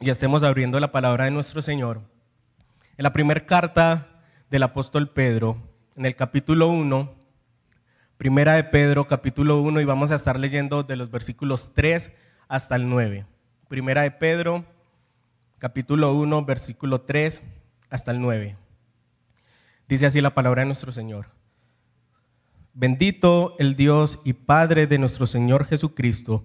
y estemos abriendo la palabra de nuestro Señor, en la primera carta del apóstol Pedro, en el capítulo 1, primera de Pedro, capítulo 1, y vamos a estar leyendo de los versículos 3 hasta el 9. Primera de Pedro, capítulo 1, versículo 3 hasta el 9. Dice así la palabra de nuestro Señor. Bendito el Dios y Padre de nuestro Señor Jesucristo,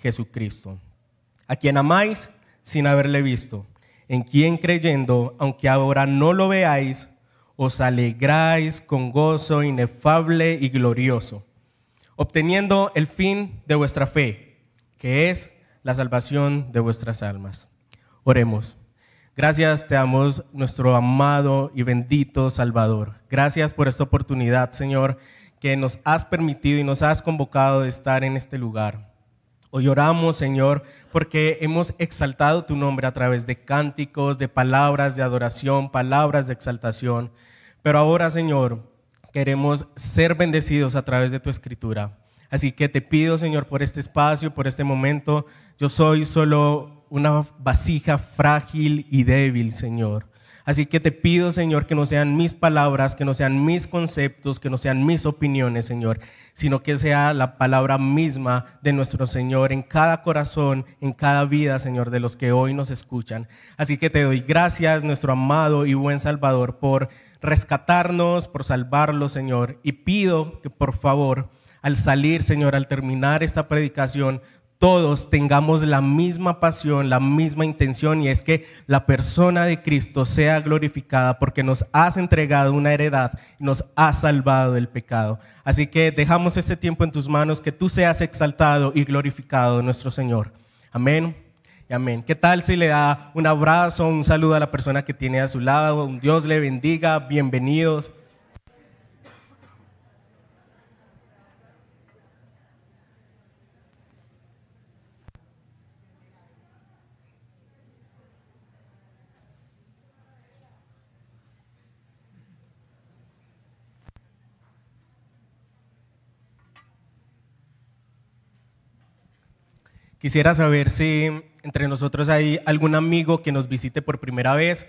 Jesucristo, a quien amáis sin haberle visto en quien creyendo, aunque ahora no lo veáis, os alegráis con gozo inefable y glorioso, obteniendo el fin de vuestra fe, que es la salvación de vuestras almas. Oremos. Gracias te damos nuestro amado y bendito Salvador. Gracias por esta oportunidad, Señor, que nos has permitido y nos has convocado de estar en este lugar. Hoy oramos, Señor, porque hemos exaltado tu nombre a través de cánticos, de palabras de adoración, palabras de exaltación. Pero ahora, Señor, queremos ser bendecidos a través de tu escritura. Así que te pido, Señor, por este espacio, por este momento. Yo soy solo una vasija frágil y débil, Señor. Así que te pido, Señor, que no sean mis palabras, que no sean mis conceptos, que no sean mis opiniones, Señor, sino que sea la palabra misma de nuestro Señor en cada corazón, en cada vida, Señor, de los que hoy nos escuchan. Así que te doy gracias, nuestro amado y buen Salvador, por rescatarnos, por salvarlos, Señor, y pido que por favor, al salir, Señor, al terminar esta predicación, todos tengamos la misma pasión, la misma intención, y es que la persona de Cristo sea glorificada porque nos has entregado una heredad y nos has salvado del pecado. Así que dejamos este tiempo en tus manos, que tú seas exaltado y glorificado, nuestro Señor. Amén. Y amén. ¿Qué tal si le da un abrazo, un saludo a la persona que tiene a su lado? Dios le bendiga, bienvenidos. Quisiera saber si entre nosotros hay algún amigo que nos visite por primera vez,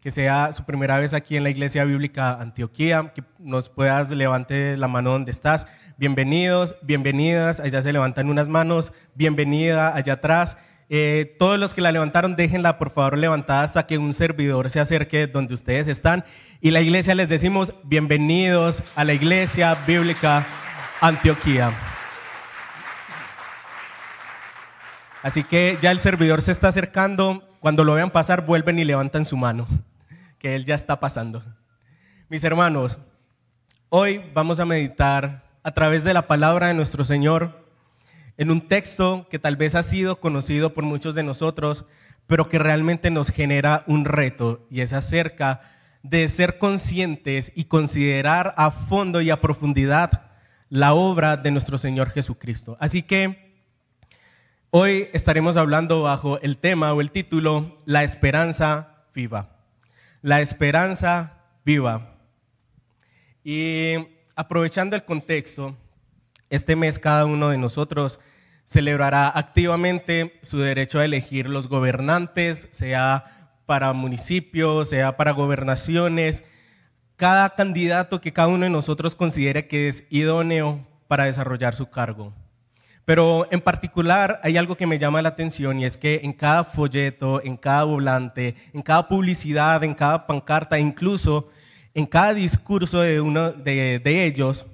que sea su primera vez aquí en la Iglesia Bíblica Antioquía, que nos puedas levante la mano donde estás. Bienvenidos, bienvenidas, allá se levantan unas manos, bienvenida allá atrás. Eh, todos los que la levantaron, déjenla por favor levantada hasta que un servidor se acerque donde ustedes están. Y la iglesia les decimos, bienvenidos a la Iglesia Bíblica Antioquía. Así que ya el servidor se está acercando. Cuando lo vean pasar, vuelven y levantan su mano, que él ya está pasando. Mis hermanos, hoy vamos a meditar a través de la palabra de nuestro Señor en un texto que tal vez ha sido conocido por muchos de nosotros, pero que realmente nos genera un reto y es acerca de ser conscientes y considerar a fondo y a profundidad la obra de nuestro Señor Jesucristo. Así que Hoy estaremos hablando bajo el tema o el título La esperanza viva. La esperanza viva. Y aprovechando el contexto, este mes cada uno de nosotros celebrará activamente su derecho a elegir los gobernantes, sea para municipios, sea para gobernaciones, cada candidato que cada uno de nosotros considere que es idóneo para desarrollar su cargo. Pero en particular hay algo que me llama la atención y es que en cada folleto, en cada volante, en cada publicidad, en cada pancarta, incluso en cada discurso de uno de, de ellos,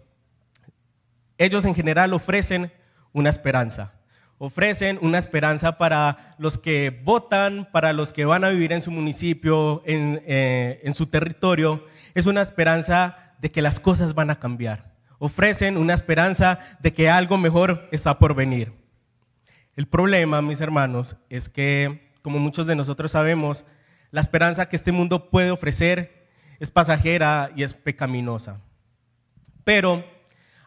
ellos en general ofrecen una esperanza. Ofrecen una esperanza para los que votan, para los que van a vivir en su municipio, en, eh, en su territorio. Es una esperanza de que las cosas van a cambiar. Ofrecen una esperanza de que algo mejor está por venir. El problema, mis hermanos, es que, como muchos de nosotros sabemos, la esperanza que este mundo puede ofrecer es pasajera y es pecaminosa. Pero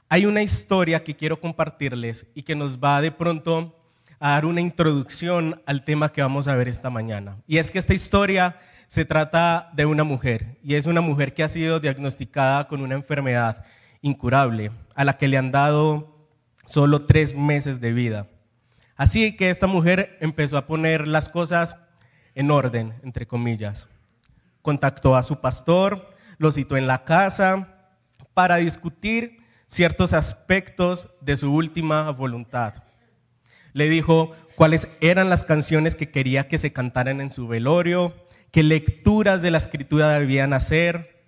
hay una historia que quiero compartirles y que nos va de pronto a dar una introducción al tema que vamos a ver esta mañana. Y es que esta historia se trata de una mujer y es una mujer que ha sido diagnosticada con una enfermedad incurable, a la que le han dado solo tres meses de vida. Así que esta mujer empezó a poner las cosas en orden, entre comillas. Contactó a su pastor, lo citó en la casa para discutir ciertos aspectos de su última voluntad. Le dijo cuáles eran las canciones que quería que se cantaran en su velorio, qué lecturas de la escritura debían hacer,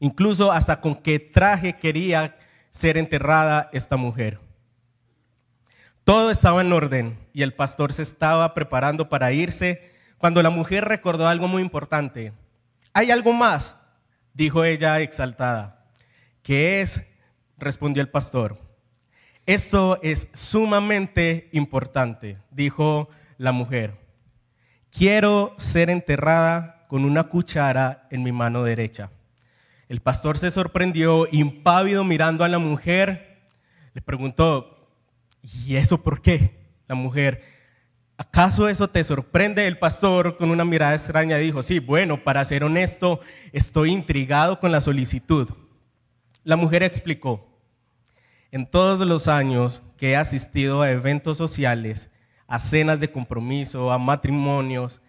incluso hasta con qué traje quería ser enterrada esta mujer. Todo estaba en orden y el pastor se estaba preparando para irse cuando la mujer recordó algo muy importante. ¿Hay algo más? dijo ella exaltada, que es respondió el pastor. Esto es sumamente importante, dijo la mujer. Quiero ser enterrada con una cuchara en mi mano derecha. El pastor se sorprendió, impávido, mirando a la mujer. Le preguntó, ¿y eso por qué? La mujer, ¿acaso eso te sorprende? El pastor, con una mirada extraña, dijo, sí, bueno, para ser honesto, estoy intrigado con la solicitud. La mujer explicó, en todos los años que he asistido a eventos sociales, a cenas de compromiso, a matrimonios,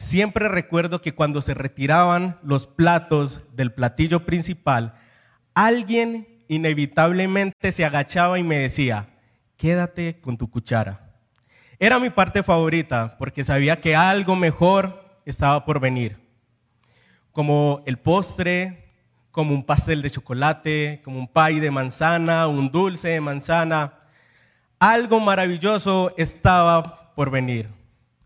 siempre recuerdo que cuando se retiraban los platos del platillo principal, alguien inevitablemente se agachaba y me decía, quédate con tu cuchara. Era mi parte favorita porque sabía que algo mejor estaba por venir, como el postre, como un pastel de chocolate, como un pay de manzana, un dulce de manzana. Algo maravilloso estaba por venir.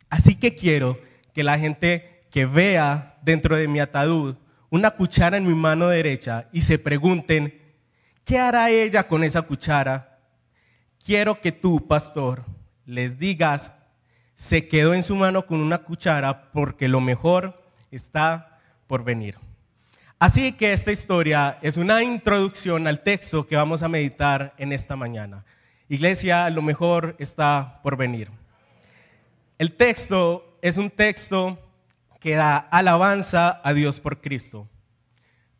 Así que quiero que la gente que vea dentro de mi ataúd una cuchara en mi mano derecha y se pregunten, ¿qué hará ella con esa cuchara? Quiero que tú, pastor, les digas, se quedó en su mano con una cuchara porque lo mejor está por venir. Así que esta historia es una introducción al texto que vamos a meditar en esta mañana. Iglesia, lo mejor está por venir. El texto es un texto que da alabanza a Dios por Cristo,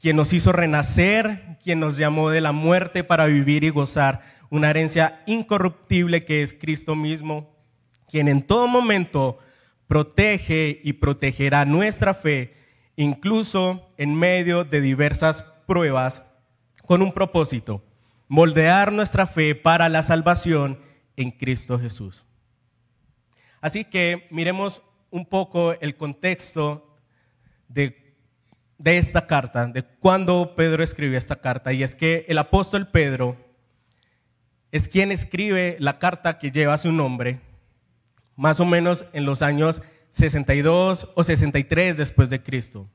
quien nos hizo renacer, quien nos llamó de la muerte para vivir y gozar una herencia incorruptible que es Cristo mismo, quien en todo momento protege y protegerá nuestra fe incluso en medio de diversas pruebas, con un propósito, moldear nuestra fe para la salvación en Cristo Jesús. Así que miremos un poco el contexto de, de esta carta, de cuando Pedro escribió esta carta, y es que el apóstol Pedro es quien escribe la carta que lleva su nombre, más o menos en los años 62 o 63 después de Cristo.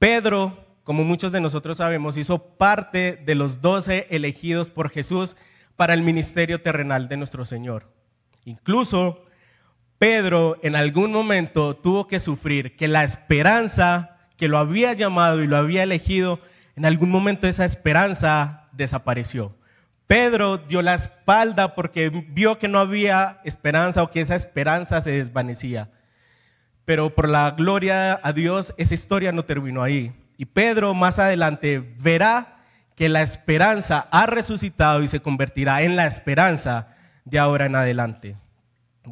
Pedro, como muchos de nosotros sabemos, hizo parte de los doce elegidos por Jesús para el ministerio terrenal de nuestro Señor. Incluso Pedro en algún momento tuvo que sufrir que la esperanza que lo había llamado y lo había elegido, en algún momento esa esperanza desapareció. Pedro dio la espalda porque vio que no había esperanza o que esa esperanza se desvanecía. Pero por la gloria a Dios, esa historia no terminó ahí. Y Pedro más adelante verá que la esperanza ha resucitado y se convertirá en la esperanza de ahora en adelante.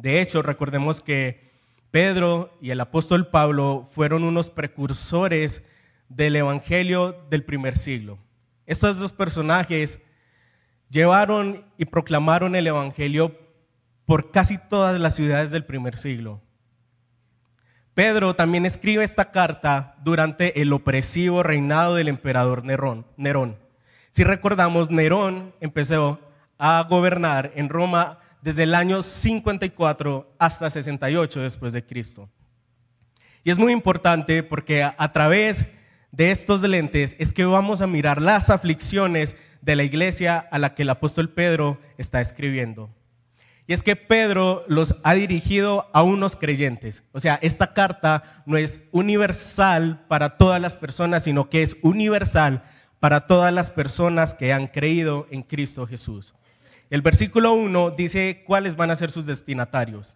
De hecho, recordemos que Pedro y el apóstol Pablo fueron unos precursores del Evangelio del primer siglo. Estos dos personajes llevaron y proclamaron el Evangelio por casi todas las ciudades del primer siglo. Pedro también escribe esta carta durante el opresivo reinado del emperador Nerón. Si recordamos, Nerón empezó a gobernar en Roma desde el año 54 hasta 68 después de Cristo. Y es muy importante porque a través de estos lentes es que vamos a mirar las aflicciones de la iglesia a la que el apóstol Pedro está escribiendo. Y es que Pedro los ha dirigido a unos creyentes. O sea, esta carta no es universal para todas las personas, sino que es universal para todas las personas que han creído en Cristo Jesús. El versículo 1 dice cuáles van a ser sus destinatarios.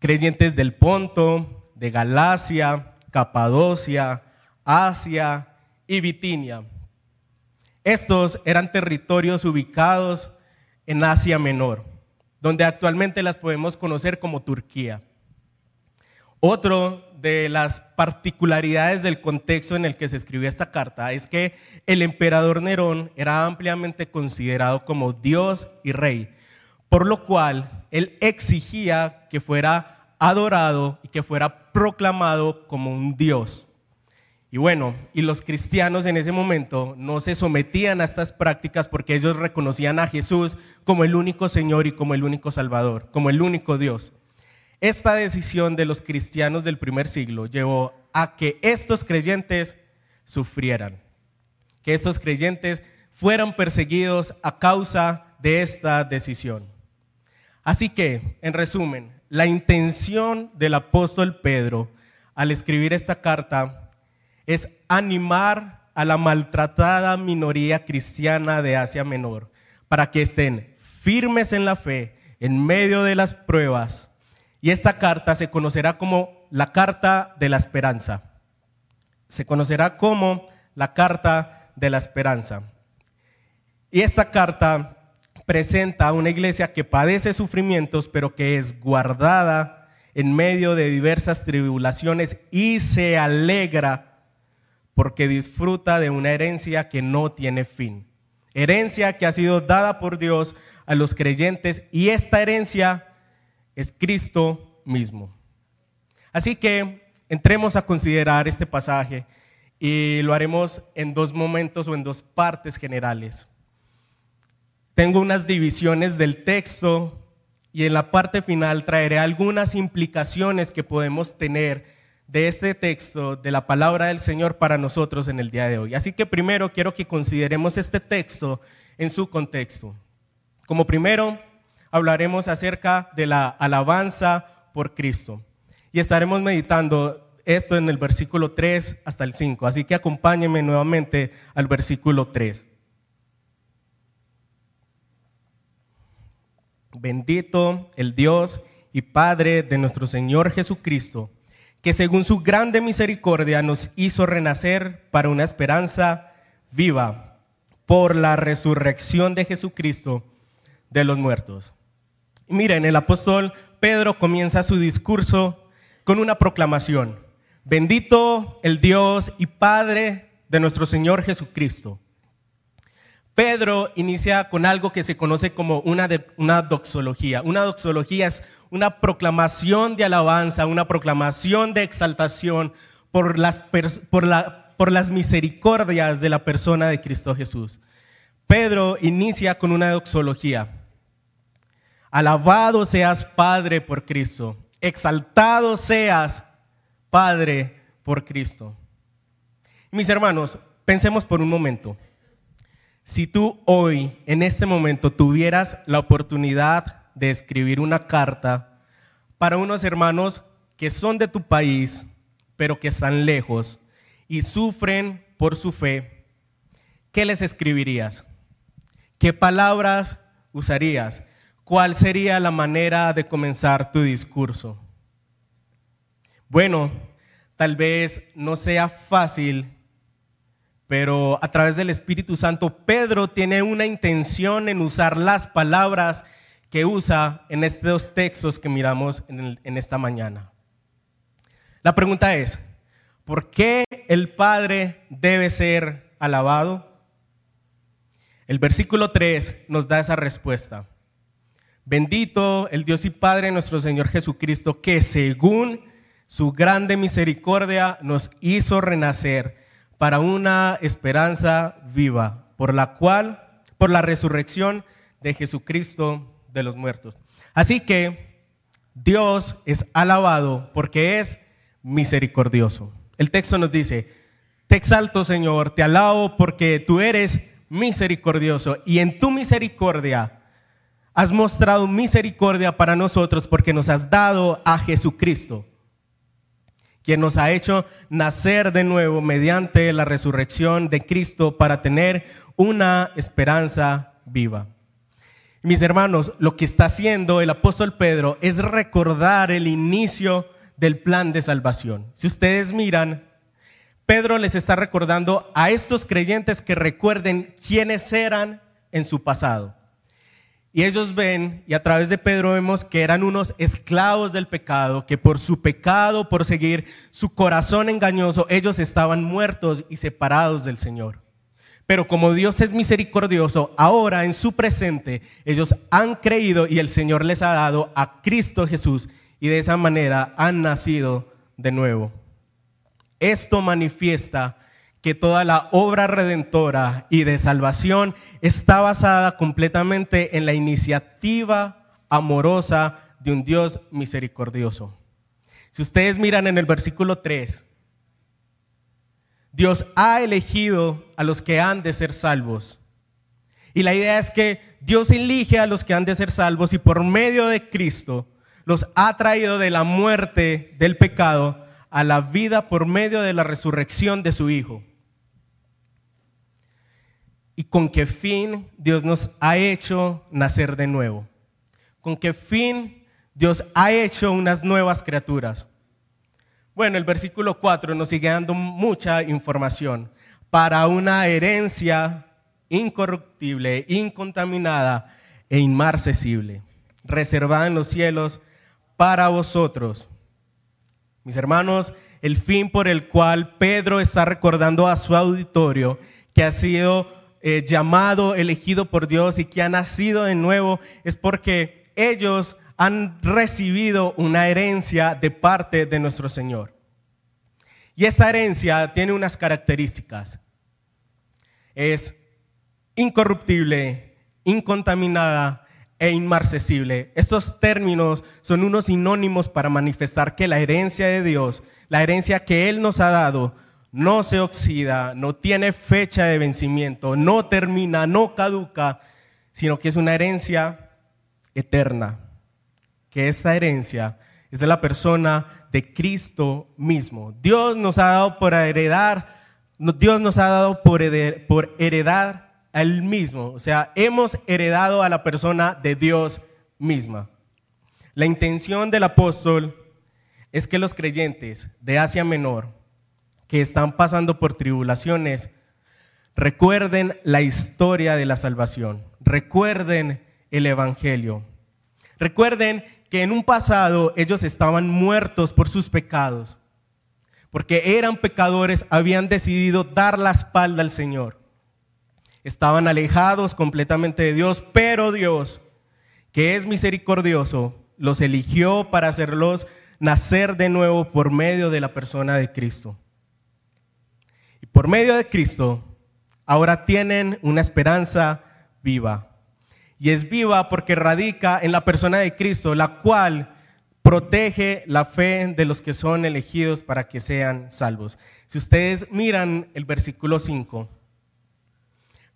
Creyentes del Ponto, de Galacia, Capadocia, Asia y Bitinia. Estos eran territorios ubicados en Asia Menor, donde actualmente las podemos conocer como Turquía. Otro de las particularidades del contexto en el que se escribió esta carta es que el emperador Nerón era ampliamente considerado como Dios y rey, por lo cual él exigía que fuera adorado y que fuera proclamado como un Dios. Y bueno, y los cristianos en ese momento no se sometían a estas prácticas porque ellos reconocían a Jesús como el único Señor y como el único Salvador, como el único Dios. Esta decisión de los cristianos del primer siglo llevó a que estos creyentes sufrieran, que estos creyentes fueran perseguidos a causa de esta decisión. Así que, en resumen, la intención del apóstol Pedro al escribir esta carta es animar a la maltratada minoría cristiana de Asia Menor para que estén firmes en la fe en medio de las pruebas. Y esta carta se conocerá como la carta de la esperanza. Se conocerá como la carta de la esperanza. Y esta carta presenta a una iglesia que padece sufrimientos, pero que es guardada en medio de diversas tribulaciones y se alegra porque disfruta de una herencia que no tiene fin. Herencia que ha sido dada por Dios a los creyentes y esta herencia es Cristo mismo. Así que entremos a considerar este pasaje y lo haremos en dos momentos o en dos partes generales. Tengo unas divisiones del texto y en la parte final traeré algunas implicaciones que podemos tener de este texto, de la palabra del Señor para nosotros en el día de hoy. Así que primero quiero que consideremos este texto en su contexto. Como primero, hablaremos acerca de la alabanza por Cristo. Y estaremos meditando esto en el versículo 3 hasta el 5. Así que acompáñenme nuevamente al versículo 3. Bendito el Dios y Padre de nuestro Señor Jesucristo que según su grande misericordia nos hizo renacer para una esperanza viva por la resurrección de Jesucristo de los muertos. Miren, el apóstol Pedro comienza su discurso con una proclamación. Bendito el Dios y Padre de nuestro Señor Jesucristo. Pedro inicia con algo que se conoce como una, doxología. Una doxología es una proclamación de alabanza, una proclamación de exaltación por las, por, la, por las misericordias de la persona de Cristo Jesús. Pedro inicia con una doxología. Alabado seas Padre por Cristo. Exaltado seas Padre por Cristo. Mis hermanos, pensemos por un momento. Si tú hoy, en este momento, tuvieras la oportunidad de escribir una carta para unos hermanos que son de tu país, pero que están lejos y sufren por su fe, ¿qué les escribirías? ¿Qué palabras usarías? ¿Cuál sería la manera de comenzar tu discurso? Bueno, tal vez no sea fácil, pero a través del Espíritu Santo, Pedro tiene una intención en usar las palabras que usa en estos textos que miramos en, esta mañana. La pregunta es, ¿por qué el Padre debe ser alabado? El versículo 3 nos da esa respuesta. Bendito el Dios y Padre nuestro Señor Jesucristo, que según su grande misericordia nos hizo renacer para una esperanza viva, por la cual, por la resurrección de Jesucristo de los muertos. Así que Dios es alabado porque es misericordioso. El texto nos dice, te exalto Señor, te alabo porque tú eres misericordioso y en tu misericordia has mostrado misericordia para nosotros porque nos has dado a Jesucristo quien nos ha hecho nacer de nuevo mediante la resurrección de Cristo para tener una esperanza viva. Mis hermanos, lo que está haciendo el apóstol Pedro es recordar el inicio del plan de salvación. Si ustedes miran, Pedro les está recordando a estos creyentes que recuerden quiénes eran en su pasado. Y ellos ven, y a través de Pedro vemos que eran unos esclavos del pecado, que por su pecado, por seguir su corazón engañoso, ellos estaban muertos y separados del Señor. Pero como Dios es misericordioso, ahora en su presente ellos han creído y el Señor les ha dado a Cristo Jesús y de esa manera han nacido de nuevo. Esto manifiesta que toda la obra redentora y de salvación está basada completamente en la iniciativa amorosa de un Dios misericordioso. Si ustedes miran en el versículo 3, Dios ha elegido a los que han de ser salvos. Y la idea es que Dios elige a los que han de ser salvos y por medio de Cristo los ha traído de la muerte del pecado a la vida por medio de la resurrección de su Hijo y con qué fin Dios nos ha hecho nacer de nuevo. Con qué fin Dios ha hecho unas nuevas criaturas. Bueno, el versículo 4 nos sigue dando mucha información. Para una herencia incorruptible, incontaminada e inmarcesible, reservada en los cielos para vosotros. Mis hermanos, el fin por el cual Pedro está recordando a su auditorio que ha sido eh, llamado, elegido por Dios y que ha nacido de nuevo, es porque ellos han recibido una herencia de parte de nuestro Señor. Y esa herencia tiene unas características. Es incorruptible, incontaminada e inmarcesible. Estos términos son unos sinónimos para manifestar que la herencia de Dios, la herencia que Él nos ha dado, no se oxida, no tiene fecha de vencimiento, no termina, no caduca, sino que es una herencia eterna. Que esta herencia es de la persona de Cristo mismo. Dios nos ha dado por heredar, Dios nos ha dado por heredar, por heredar mismo. O sea, hemos heredado a la persona de Dios misma. La intención del apóstol es que los creyentes de Asia Menor que están pasando por tribulaciones, recuerden la historia de la salvación, recuerden el Evangelio, recuerden que en un pasado ellos estaban muertos por sus pecados, porque eran pecadores, habían decidido dar la espalda al Señor, estaban alejados completamente de Dios, pero Dios, que es misericordioso, los eligió para hacerlos nacer de nuevo por medio de la persona de Cristo por medio de Cristo, ahora tienen una esperanza viva. Y es viva porque radica en la persona de Cristo, la cual protege la fe de los que son elegidos para que sean salvos. Si ustedes miran el versículo 5,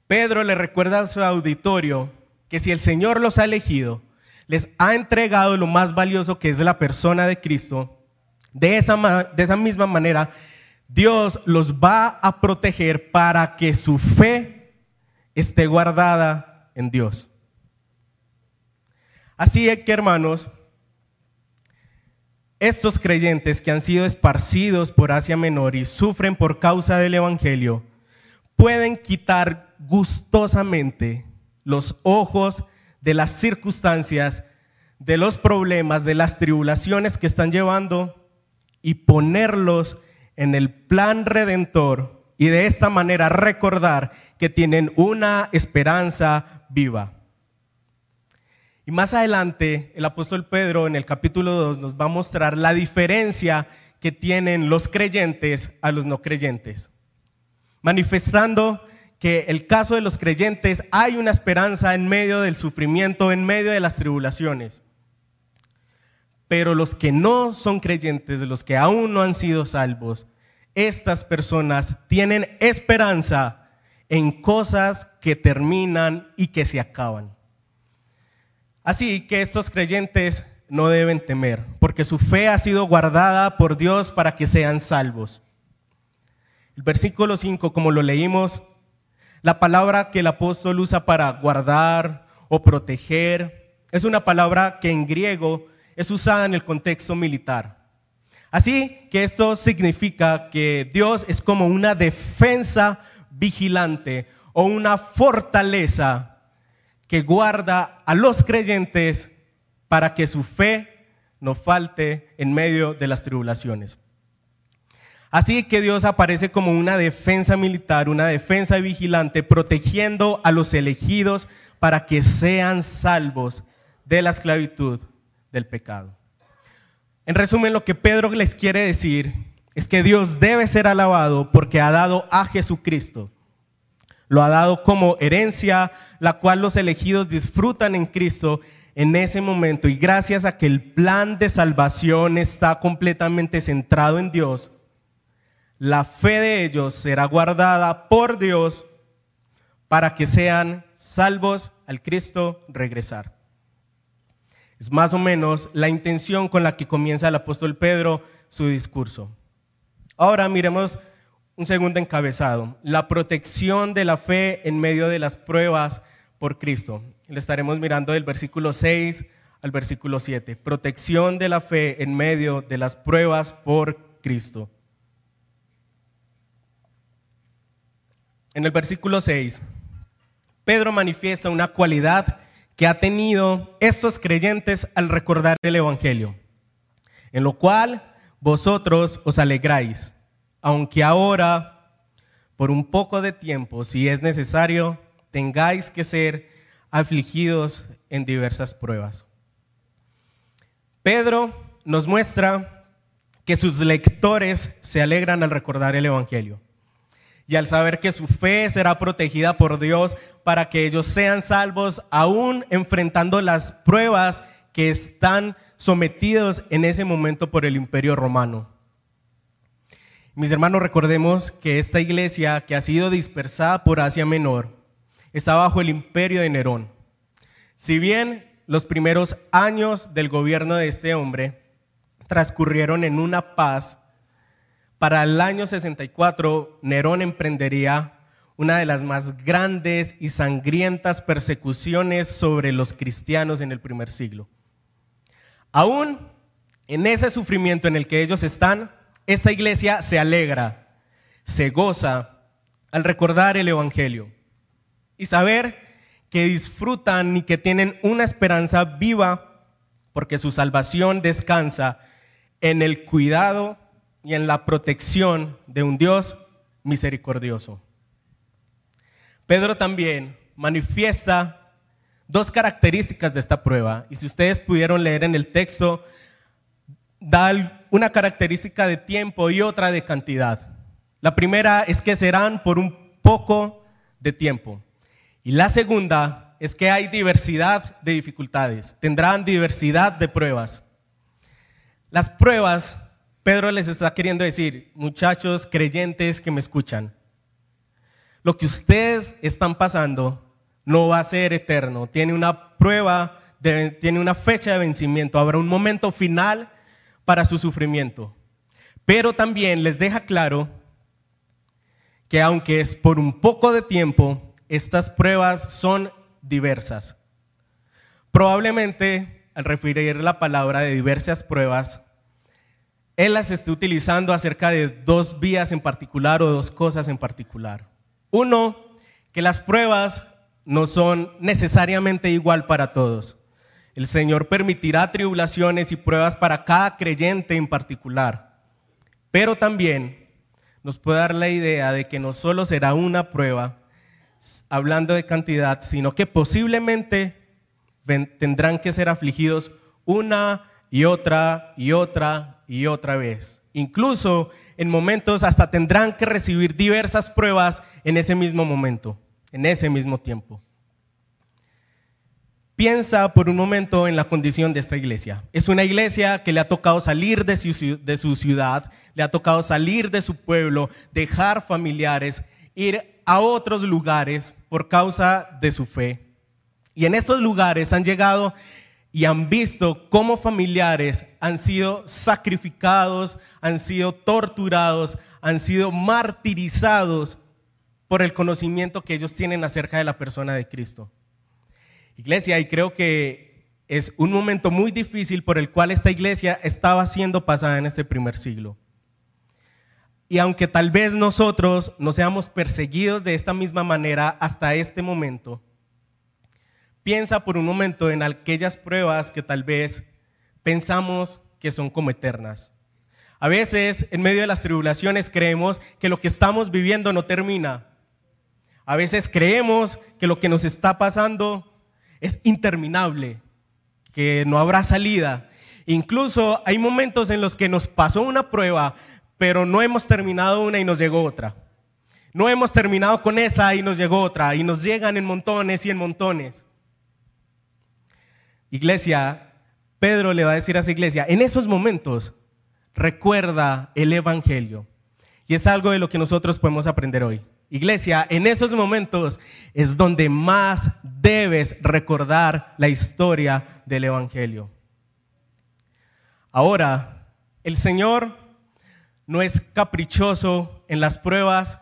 Pedro le recuerda a su auditorio que si el Señor los ha elegido, les ha entregado lo más valioso que es la persona de Cristo, de esa, de esa misma manera Dios los va a proteger para que su fe esté guardada en Dios. Así es que, hermanos, estos creyentes que han sido esparcidos por Asia Menor y sufren por causa del Evangelio, pueden quitar gustosamente los ojos de las circunstancias, de los problemas, de las tribulaciones que están llevando y ponerlos en el plan redentor y de esta manera recordar que tienen una esperanza viva. Y más adelante, el apóstol Pedro en el capítulo 2 nos va a mostrar la diferencia que tienen los creyentes a los no creyentes, manifestando que el caso de los creyentes hay una esperanza en medio del sufrimiento, en medio de las tribulaciones. Pero los que no son creyentes, los que aún no han sido salvos, estas personas tienen esperanza en cosas que terminan y que se acaban. Así que estos creyentes no deben temer, porque su fe ha sido guardada por Dios para que sean salvos. El versículo 5, como lo leímos, la palabra que el apóstol usa para guardar o proteger es una palabra que en griego es usada en el contexto militar. Así que esto significa que Dios es como una defensa vigilante o una fortaleza que guarda a los creyentes para que su fe no falte en medio de las tribulaciones. Así que Dios aparece como una defensa militar, una defensa vigilante, protegiendo a los elegidos para que sean salvos de la esclavitud del pecado. En resumen, lo que Pedro les quiere decir es que Dios debe ser alabado porque ha dado a Jesucristo. Lo ha dado como herencia, la cual los elegidos disfrutan en Cristo en ese momento. Y gracias a que el plan de salvación está completamente centrado en Dios, la fe de ellos será guardada por Dios para que sean salvos al Cristo regresar. Es más o menos la intención con la que comienza el apóstol Pedro su discurso. Ahora miremos un segundo encabezado, la protección de la fe en medio de las pruebas por Cristo. Le estaremos mirando del versículo 6 al versículo 7. Protección de la fe en medio de las pruebas por Cristo. En el versículo 6, Pedro manifiesta una cualidad que ha tenido estos creyentes al recordar el Evangelio, en lo cual vosotros os alegráis, aunque ahora, por un poco de tiempo, si es necesario, tengáis que ser afligidos en diversas pruebas. Pedro nos muestra que sus lectores se alegran al recordar el Evangelio y al saber que su fe será protegida por Dios para que ellos sean salvos, aún enfrentando las pruebas que están sometidos en ese momento por el imperio romano. Mis hermanos, recordemos que esta iglesia que ha sido dispersada por Asia Menor está bajo el imperio de Nerón. Si bien los primeros años del gobierno de este hombre transcurrieron en una paz, para el año 64, Nerón emprendería una de las más grandes y sangrientas persecuciones sobre los cristianos en el primer siglo. Aún en ese sufrimiento en el que ellos están, esta iglesia se alegra, se goza al recordar el Evangelio y saber que disfrutan y que tienen una esperanza viva porque su salvación descansa en el cuidado y en la protección de un Dios misericordioso. Pedro también manifiesta dos características de esta prueba. Y si ustedes pudieron leer en el texto, da una característica de tiempo y otra de cantidad. La primera es que serán por un poco de tiempo. Y la segunda es que hay diversidad de dificultades, tendrán diversidad de pruebas. Las pruebas Pedro les está queriendo decir, muchachos creyentes que me escuchan, lo que ustedes están pasando no va a ser eterno, tiene una prueba, tiene una fecha de vencimiento, habrá un momento final para su sufrimiento. Pero también les deja claro que aunque es por un poco de tiempo, estas pruebas son diversas. Probablemente al referir la palabra de diversas pruebas, él las está utilizando acerca de dos vías en particular o dos cosas en particular. Uno, que las pruebas no son necesariamente igual para todos. El Señor permitirá tribulaciones y pruebas para cada creyente en particular. Pero también nos puede dar la idea de que no solo será una prueba, hablando de cantidad, sino que posiblemente tendrán que ser afligidos una y otra y otra y otra vez. Incluso en momentos hasta tendrán que recibir diversas pruebas en ese mismo momento, en ese mismo tiempo. Piensa por un momento en la condición de esta iglesia. Es una iglesia que le ha tocado salir de su, ciudad, le ha tocado salir de su pueblo, dejar familiares, ir a otros lugares por causa de su fe. Y en estos lugares han llegado y han visto cómo familiares han sido sacrificados, han sido torturados, han sido martirizados por el conocimiento que ellos tienen acerca de la persona de Cristo. Iglesia, y creo que es un momento muy difícil por el cual esta iglesia estaba siendo pasada en este primer siglo. Y aunque tal vez nosotros no seamos perseguidos de esta misma manera hasta este momento, piensa por un momento en aquellas pruebas que tal vez pensamos que son como eternas. A veces, en medio de las tribulaciones, creemos que lo que estamos viviendo no termina. A veces creemos que lo que nos está pasando es interminable, que no habrá salida. Incluso hay momentos en los que nos pasó una prueba, pero no hemos terminado una y nos llegó otra. No hemos terminado con esa y nos llegó otra, y nos llegan en montones y en montones. Iglesia, Pedro le va a decir a esa iglesia, en esos momentos recuerda el Evangelio. Y es algo de lo que nosotros podemos aprender hoy. Iglesia, en esos momentos es donde más debes recordar la historia del Evangelio. Ahora, el Señor no es caprichoso en las pruebas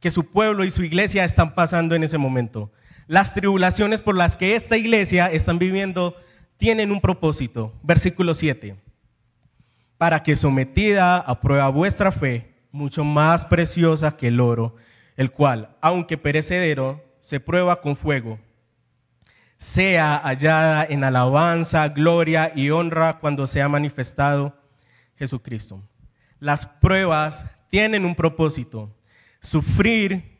que su pueblo y su iglesia están pasando en ese momento. Las tribulaciones por las que esta iglesia están viviendo tienen un propósito. Versículo 7. Para que sometida a prueba vuestra fe, mucho más preciosa que el oro, el cual, aunque perecedero, se prueba con fuego, sea hallada en alabanza, gloria y honra cuando sea manifestado Jesucristo. Las pruebas tienen un propósito. Sufrir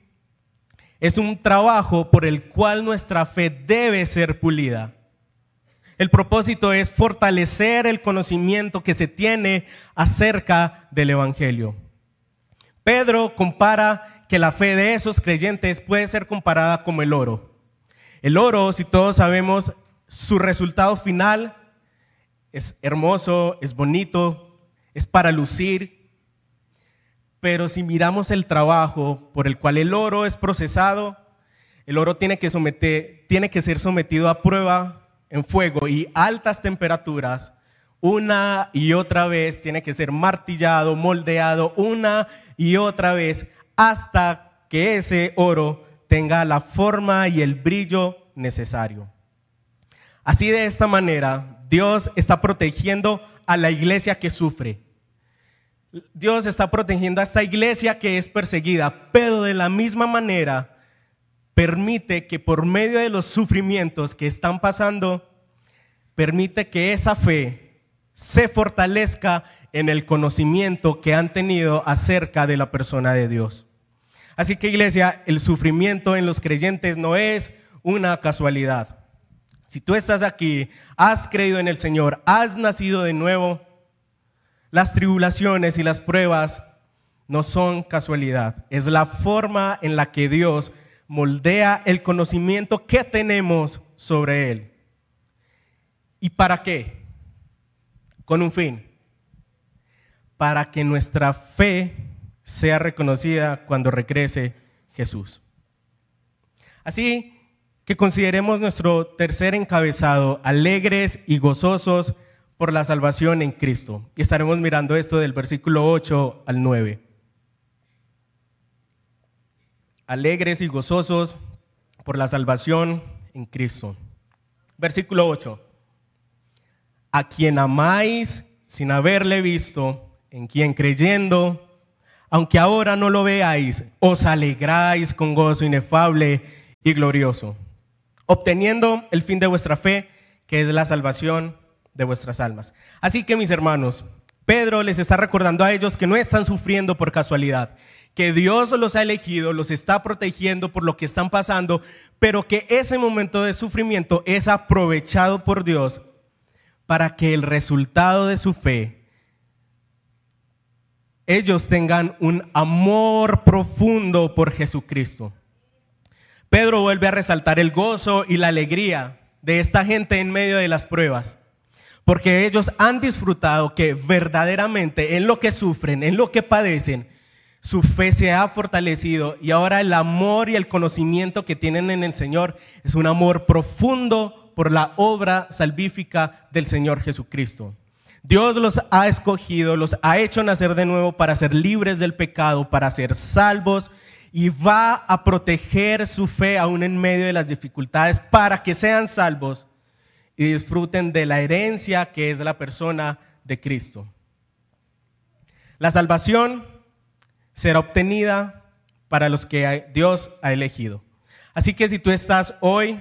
es un trabajo por el cual nuestra fe debe ser pulida. El propósito es fortalecer el conocimiento que se tiene acerca del Evangelio. Pedro compara que la fe de esos creyentes puede ser comparada como el oro. El oro, si todos sabemos, su resultado final es hermoso, es bonito, es para lucir. Pero si miramos el trabajo por el cual el oro es procesado, el oro tiene que, someter, tiene que ser sometido a prueba en fuego y altas temperaturas, una y otra vez, tiene que ser martillado, moldeado una y otra vez hasta que ese oro tenga la forma y el brillo necesario. Así de esta manera, Dios está protegiendo a la iglesia que sufre. Dios está protegiendo a esta iglesia que es perseguida, pero de la misma manera permite que por medio de los sufrimientos que están pasando, permite que esa fe se fortalezca en el conocimiento que han tenido acerca de la persona de Dios. Así que iglesia, el sufrimiento en los creyentes no es una casualidad. Si tú estás aquí, has creído en el Señor, has nacido de nuevo, las tribulaciones y las pruebas no son casualidad, es la forma en la que Dios moldea el conocimiento que tenemos sobre Él. ¿Y para qué? Con un fin. Para que nuestra fe sea reconocida cuando regrese Jesús. Así que consideremos nuestro tercer encabezado, alegres y gozosos por la salvación en Cristo. Y estaremos mirando esto del versículo 8 al 9. Alegres y gozosos por la salvación en Cristo. Versículo 8. A quien amáis sin haberle visto, en quien creyendo, aunque ahora no lo veáis, os alegráis con gozo inefable y glorioso, obteniendo el fin de vuestra fe, que es la salvación de vuestras almas. Así que mis hermanos, Pedro les está recordando a ellos que no están sufriendo por casualidad, que Dios los ha elegido, los está protegiendo por lo que están pasando, pero que ese momento de sufrimiento es aprovechado por Dios para que el resultado de su fe ellos tengan un amor profundo por Jesucristo. Pedro vuelve a resaltar el gozo y la alegría de esta gente en medio de las pruebas, porque ellos han disfrutado que verdaderamente en lo que sufren, en lo que padecen, su fe se ha fortalecido y ahora el amor y el conocimiento que tienen en el Señor es un amor profundo por la obra salvífica del Señor Jesucristo. Dios los ha escogido, los ha hecho nacer de nuevo para ser libres del pecado, para ser salvos y va a proteger su fe aún en medio de las dificultades para que sean salvos y disfruten de la herencia que es la persona de Cristo. La salvación será obtenida para los que Dios ha elegido. Así que si tú estás hoy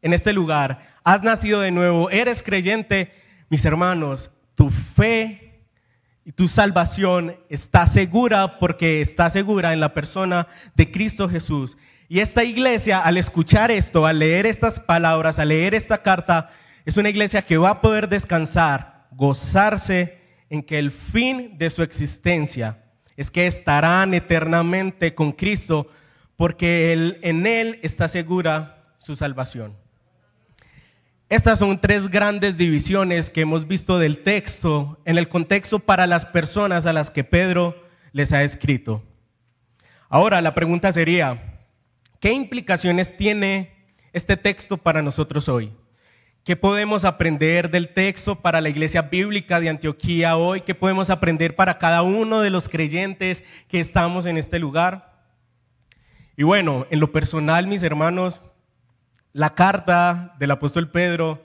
en este lugar, has nacido de nuevo, eres creyente, mis hermanos, tu fe y tu salvación está segura porque está segura en la persona de Cristo Jesús. Y esta iglesia, al escuchar esto, al leer estas palabras, al leer esta carta, es una iglesia que va a poder descansar, gozarse en que el fin de su existencia es que estarán eternamente con Cristo porque en Él está segura su salvación. Estas son tres grandes divisiones que hemos visto del texto en el contexto para las personas a las que Pedro les ha escrito. Ahora la pregunta sería, ¿qué implicaciones tiene este texto para nosotros hoy? ¿Qué podemos aprender del texto para la iglesia bíblica de Antioquía hoy? ¿Qué podemos aprender para cada uno de los creyentes que estamos en este lugar? Y bueno, en lo personal, mis hermanos, la carta del apóstol Pedro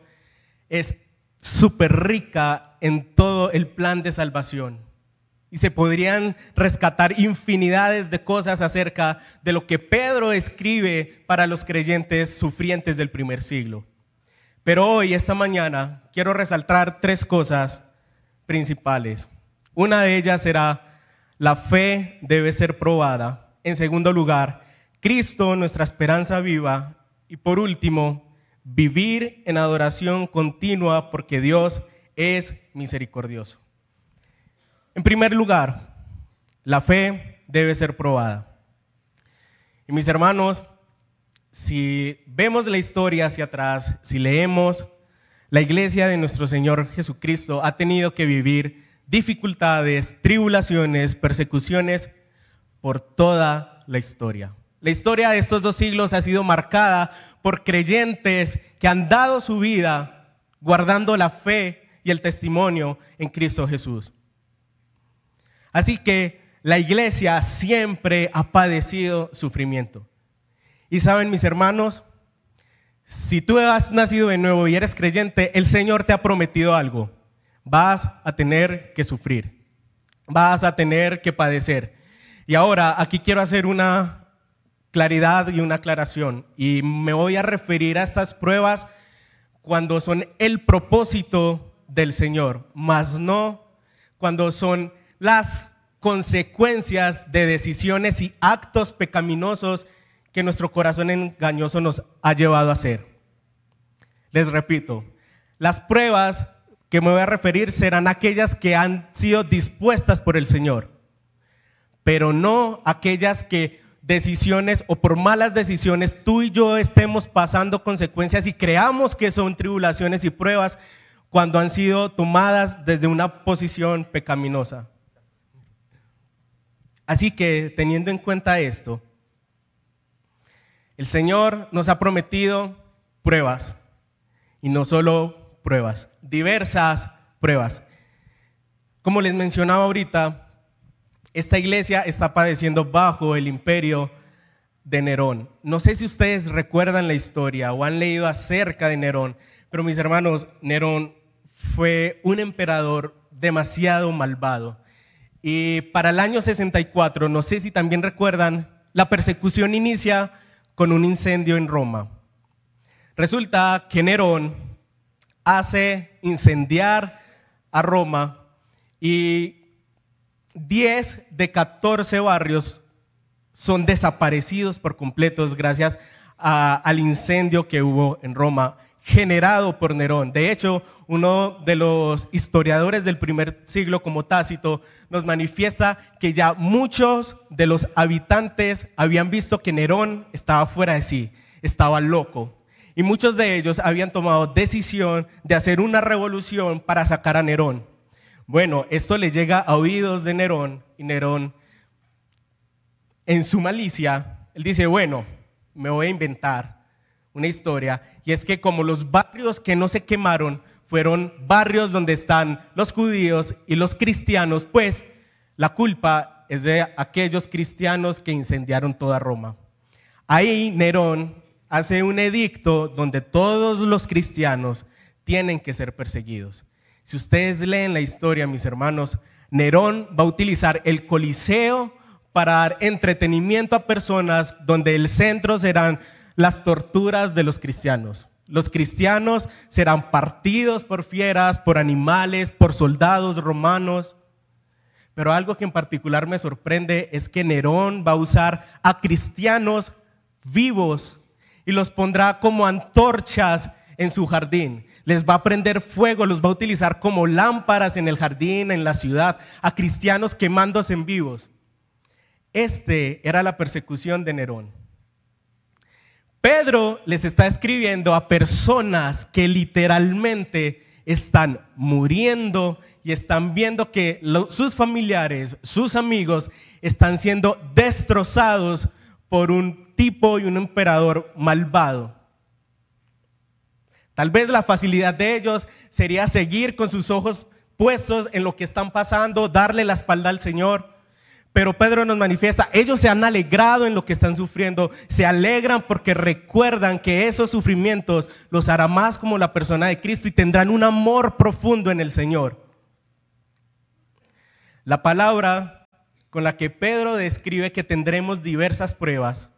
es súper rica en todo el plan de salvación. Y se podrían rescatar infinidades de cosas acerca de lo que Pedro escribe para los creyentes sufrientes del primer siglo. Pero hoy, esta mañana, quiero resaltar tres cosas principales. Una de ellas será, la fe debe ser probada. En segundo lugar, Cristo, nuestra esperanza viva, y por último, vivir en adoración continua porque Dios es misericordioso. En primer lugar, la fe debe ser probada. Y mis hermanos, si vemos la historia hacia atrás, si leemos, la iglesia de nuestro Señor Jesucristo ha tenido que vivir dificultades, tribulaciones, persecuciones por toda la historia. La historia de estos dos siglos ha sido marcada por creyentes que han dado su vida guardando la fe y el testimonio en Cristo Jesús. Así que la iglesia siempre ha padecido sufrimiento. Y saben mis hermanos, si tú has nacido de nuevo y eres creyente, el Señor te ha prometido algo. Vas a tener que sufrir. Vas a tener que padecer. Y ahora aquí quiero hacer una claridad y una aclaración. Y me voy a referir a estas pruebas cuando son el propósito del Señor, más no cuando son las consecuencias de decisiones y actos pecaminosos que nuestro corazón engañoso nos ha llevado a hacer. Les repito, las pruebas que me voy a referir serán aquellas que han sido dispuestas por el Señor, pero no aquellas que decisiones o por malas decisiones tú y yo estemos pasando consecuencias y creamos que son tribulaciones y pruebas cuando han sido tomadas desde una posición pecaminosa. Así que teniendo en cuenta esto, el Señor nos ha prometido pruebas y no solo pruebas, diversas pruebas. Como les mencionaba ahorita, esta iglesia está padeciendo bajo el imperio de Nerón. No sé si ustedes recuerdan la historia o han leído acerca de Nerón, pero mis hermanos, Nerón fue un emperador demasiado malvado. Y para el año 64, no sé si también recuerdan, la persecución inicia con un incendio en Roma. Resulta que Nerón hace incendiar a Roma y 10 de 14 barrios son desaparecidos por completos gracias al incendio que hubo en Roma generado por Nerón. De hecho, uno de los historiadores del primer siglo como Tácito nos manifiesta que ya muchos de los habitantes habían visto que Nerón estaba fuera de sí, estaba loco. Y muchos de ellos habían tomado decisión de hacer una revolución para sacar a Nerón. Bueno, esto le llega a oídos de Nerón y Nerón, en su malicia, él dice, bueno, me voy a inventar una historia y es que como los barrios que no se quemaron fueron barrios donde están los judíos y los cristianos, pues la culpa es de aquellos cristianos que incendiaron toda Roma. Ahí Nerón hace un edicto donde todos los cristianos tienen que ser perseguidos. Si ustedes leen la historia, mis hermanos, Nerón va a utilizar el Coliseo para dar entretenimiento a personas donde el centro serán las torturas de los cristianos. Los cristianos serán partidos por fieras, por animales, por soldados romanos. Pero algo que en particular me sorprende es que Nerón va a usar a cristianos vivos y los pondrá como antorchas en su jardín. Les va a prender fuego, los va a utilizar como lámparas en el jardín, en la ciudad, a cristianos quemándose en vivos. Este era la persecución de Nerón. Pedro les está escribiendo a personas que literalmente están muriendo y están viendo que sus familiares, sus amigos, están siendo destrozados por un tipo y un emperador malvado. Tal vez la facilidad de ellos sería seguir con sus ojos puestos en lo que están pasando, darle la espalda al Señor. Pero Pedro nos manifiesta, ellos se han alegrado en lo que están sufriendo, se alegran porque recuerdan que esos sufrimientos los hará más como la persona de Cristo y tendrán un amor profundo en el Señor. La palabra con la que Pedro describe que tendremos diversas pruebas,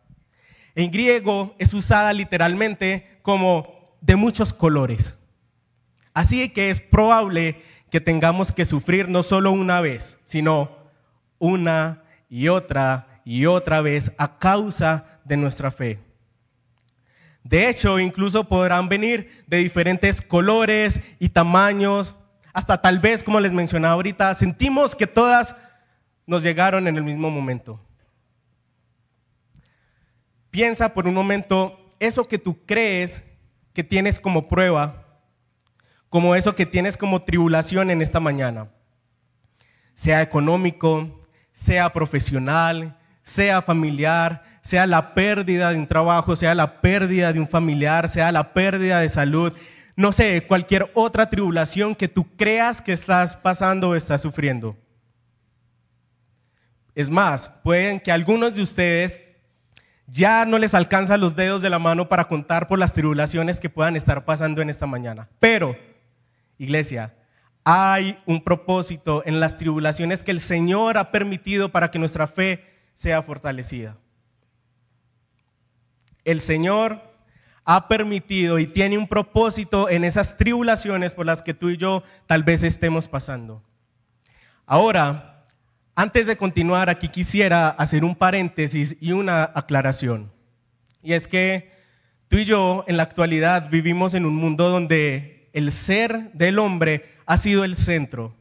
en griego es usada literalmente como de muchos colores. Así que es probable que tengamos que sufrir no solo una vez, sino una y otra y otra vez a causa de nuestra fe. De hecho, incluso podrán venir de diferentes colores y tamaños, hasta tal vez, como les mencionaba ahorita, sentimos que todas nos llegaron en el mismo momento. Piensa por un momento eso que tú crees que tienes como prueba, como eso que tienes como tribulación en esta mañana, sea económico, sea profesional, sea familiar, sea la pérdida de un trabajo, sea la pérdida de un familiar, sea la pérdida de salud, no sé, cualquier otra tribulación que tú creas que estás pasando o estás sufriendo. Es más, pueden que algunos de ustedes ya no les alcanzan los dedos de la mano para contar por las tribulaciones que puedan estar pasando en esta mañana. Pero, iglesia, hay un propósito en las tribulaciones que el Señor ha permitido para que nuestra fe sea fortalecida. El Señor ha permitido y tiene un propósito en esas tribulaciones por las que tú y yo tal vez estemos pasando. Ahora, antes de continuar, aquí quisiera hacer un paréntesis y una aclaración. Y es que tú y yo en la actualidad vivimos en un mundo donde el ser del hombre ha sido el centro,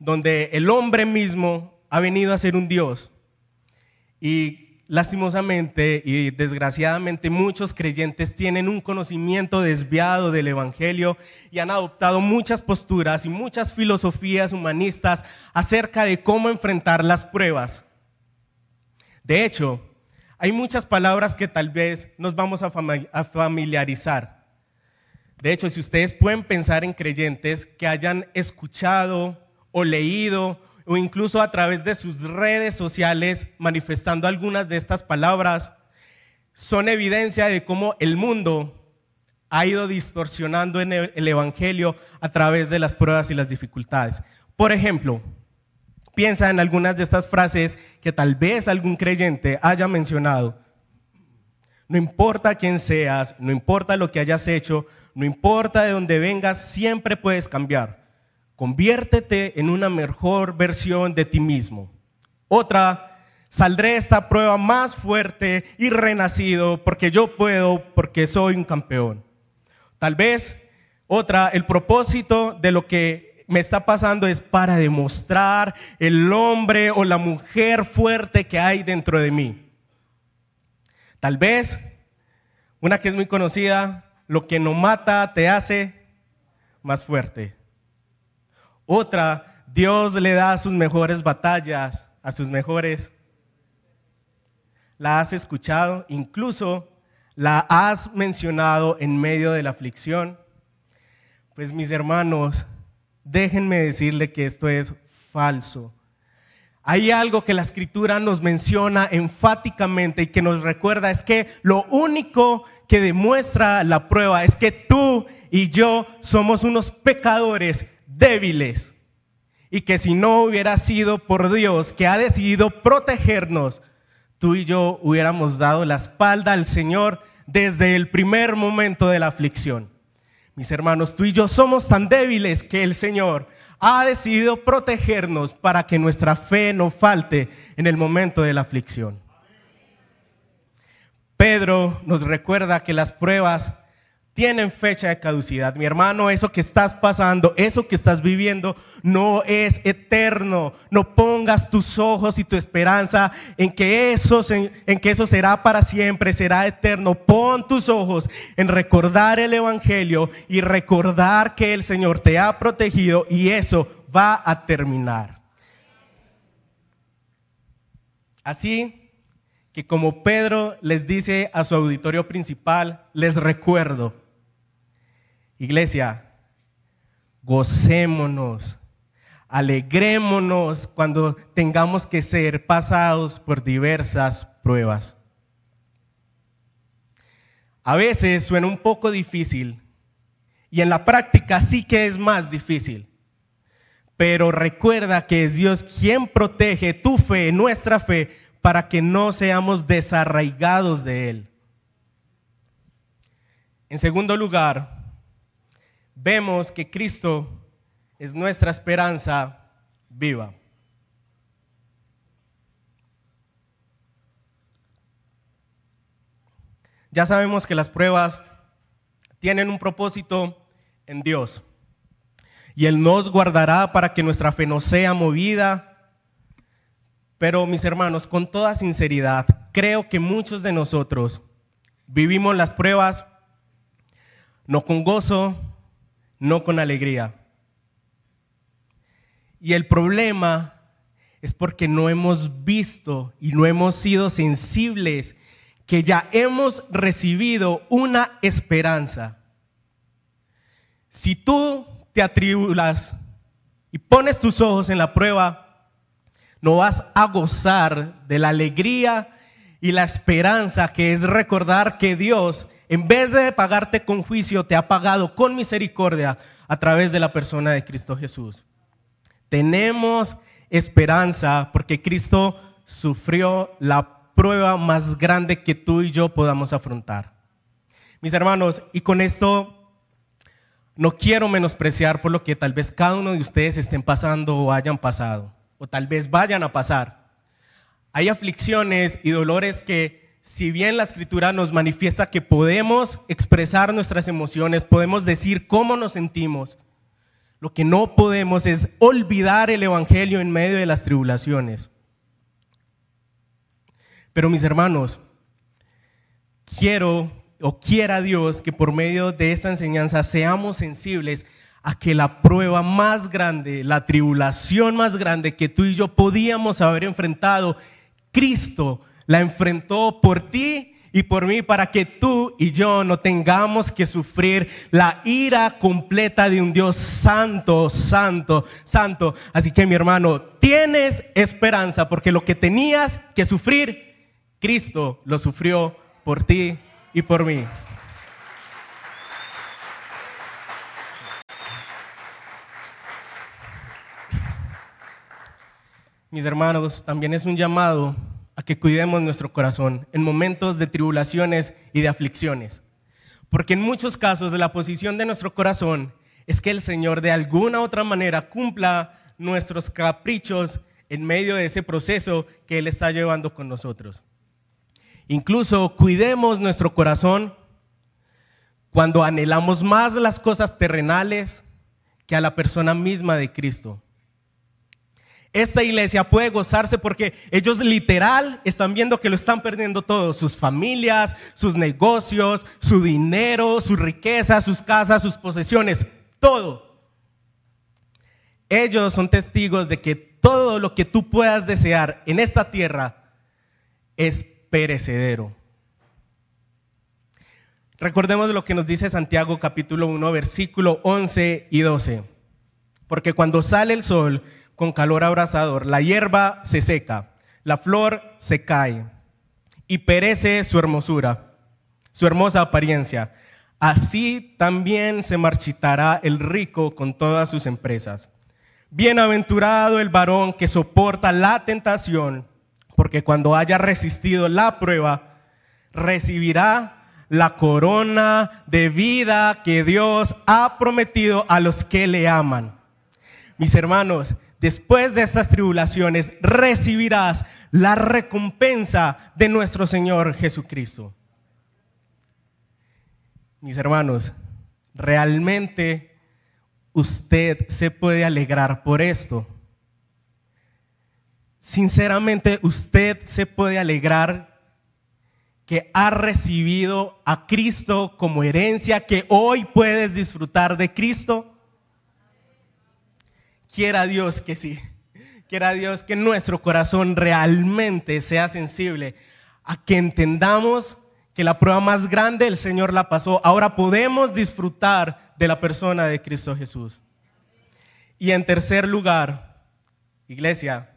donde el hombre mismo ha venido a ser un Dios. Y lastimosamente y desgraciadamente muchos creyentes tienen un conocimiento desviado del Evangelio y han adoptado muchas posturas y muchas filosofías humanistas acerca de cómo enfrentar las pruebas. De hecho, hay muchas palabras que tal vez nos vamos a familiarizar. De hecho, si ustedes pueden pensar en creyentes que hayan escuchado o leído o incluso a través de sus redes sociales manifestando algunas de estas palabras, son evidencia de cómo el mundo ha ido distorsionando el Evangelio a través de las pruebas y las dificultades. Por ejemplo, piensa en algunas de estas frases que tal vez algún creyente haya mencionado. No importa quién seas, no importa lo que hayas hecho, no importa de dónde vengas, siempre puedes cambiar. conviértete en una mejor versión de ti mismo. Otra, saldré de esta prueba más fuerte y renacido porque yo puedo, porque soy un campeón. Tal vez otra, el propósito de lo que me está pasando es para demostrar el hombre o la mujer fuerte que hay dentro de mí. Tal vez, una que es muy conocida, lo que no mata te hace más fuerte. Otra, Dios le da sus mejores batallas a sus mejores. La has escuchado, incluso la has mencionado en medio de la aflicción. Pues mis hermanos, déjenme decirle que esto es falso. Hay algo que la escritura nos menciona enfáticamente y que nos recuerda es que lo único que demuestra la prueba es que tú y yo somos unos pecadores débiles y que si no hubiera sido por Dios que ha decidido protegernos, tú y yo hubiéramos dado la espalda al Señor desde el primer momento de la aflicción. Mis hermanos, tú y yo somos tan débiles que el Señor ha decidido protegernos para que nuestra fe no falte en el momento de la aflicción. Pedro nos recuerda que las pruebas tienen fecha de caducidad. Mi hermano, eso que estás pasando, eso que estás viviendo, no es eterno. No pongas tus ojos y tu esperanza en que eso, será para siempre, será eterno. Pon tus ojos en recordar el Evangelio y recordar que el Señor te ha protegido y eso va a terminar. Así que como Pedro les dice a su auditorio principal, les recuerdo, Iglesia, gocémonos, alegrémonos cuando tengamos que ser pasados por diversas pruebas. A veces suena un poco difícil y en la práctica sí que es más difícil. Pero recuerda que es Dios quien protege tu fe, nuestra fe, para que no seamos desarraigados de Él. En segundo lugar, vemos que Cristo es nuestra esperanza viva. Ya sabemos que las pruebas tienen un propósito en Dios y Él nos guardará para que nuestra fe no sea movida. Pero mis hermanos, con toda sinceridad, creo que muchos de nosotros vivimos las pruebas no con gozo, no con alegría. Y el problema es porque no hemos visto y no hemos sido sensibles que ya hemos recibido una esperanza. Si tú te atribulas y pones tus ojos en la prueba, no vas a gozar de la alegría y la esperanza que es recordar que Dios en vez de pagarte con juicio, te ha pagado con misericordia a través de la persona de Cristo Jesús. Tenemos esperanza porque Cristo sufrió la prueba más grande que tú y yo podamos afrontar. Mis hermanos, y con esto no quiero menospreciar por lo que tal vez cada uno de ustedes estén pasando o hayan pasado, o tal vez vayan a pasar. Hay aflicciones y dolores que si bien la escritura nos manifiesta que podemos expresar nuestras emociones, podemos decir cómo nos sentimos, lo que no podemos es olvidar el Evangelio en medio de las tribulaciones. Pero mis hermanos, quiero o quiera Dios que por medio de esta enseñanza seamos sensibles a que la prueba más grande, la tribulación más grande que tú y yo podíamos haber enfrentado, Cristo la enfrentó por ti y por mí para que tú y yo no tengamos que sufrir la ira completa de un Dios santo, santo, santo. Así que mi hermano, tienes esperanza porque lo que tenías que sufrir, Cristo lo sufrió por ti y por mí. Mis hermanos, también es un llamado a que cuidemos nuestro corazón en momentos de tribulaciones y de aflicciones. Porque en muchos casos la posición de nuestro corazón es que el Señor de alguna otra manera cumpla nuestros caprichos en medio de ese proceso que Él está llevando con nosotros. Incluso cuidemos nuestro corazón cuando anhelamos más las cosas terrenales que a la persona misma de Cristo. Esta iglesia puede gozarse porque ellos literal están viendo que lo están perdiendo todo, sus familias, sus negocios, su dinero, su riqueza, sus casas, sus posesiones, todo. Ellos son testigos de que todo lo que tú puedas desear en esta tierra es perecedero. Recordemos lo que nos dice Santiago capítulo 1, versículo 11 y 12. Porque cuando sale el sol con calor abrasador, la hierba se seca, la flor se cae y perece su hermosura, su hermosa apariencia. Así también se marchitará el rico con todas sus empresas. Bienaventurado el varón que soporta la tentación, porque cuando haya resistido la prueba, recibirá la corona de vida que Dios ha prometido a los que le aman. Mis hermanos, después de estas tribulaciones recibirás la recompensa de nuestro Señor Jesucristo. Mis hermanos, realmente usted se puede alegrar por esto. Sinceramente, usted se puede alegrar que has recibido a Cristo como herencia, que hoy puedes disfrutar de Cristo? Quiera Dios que sí. Quiera Dios que nuestro corazón realmente sea sensible a que entendamos que la prueba más grande el Señor la pasó. Ahora podemos disfrutar de la persona de Cristo Jesús. Y en tercer lugar, iglesia,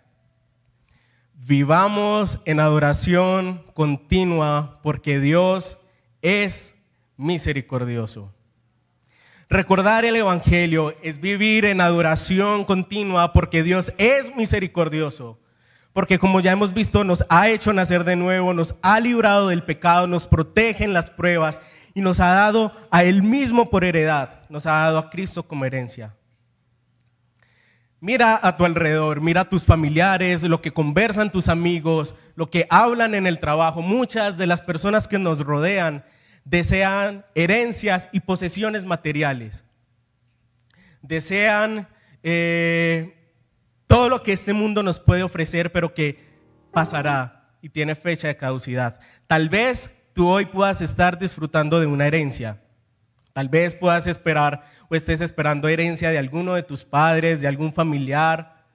Vivamos en adoración continua porque Dios es misericordioso. Recordar el Evangelio es vivir en adoración continua porque Dios es misericordioso. Porque como ya hemos visto, nos ha hecho nacer de nuevo, nos ha librado del pecado, nos protege en las pruebas y nos ha dado a Él mismo por heredad, nos ha dado a Cristo como herencia. Mira a tu alrededor, mira a tus familiares, lo que conversan tus amigos, lo que hablan en el trabajo. Muchas de las personas que nos rodean desean herencias y posesiones materiales. Desean eh, todo lo que este mundo nos puede ofrecer, pero que pasará y tiene fecha de caducidad. Tal vez tú hoy puedas estar disfrutando de una herencia. Tal vez puedas esperar o estés esperando herencia de alguno de tus padres, de algún familiar.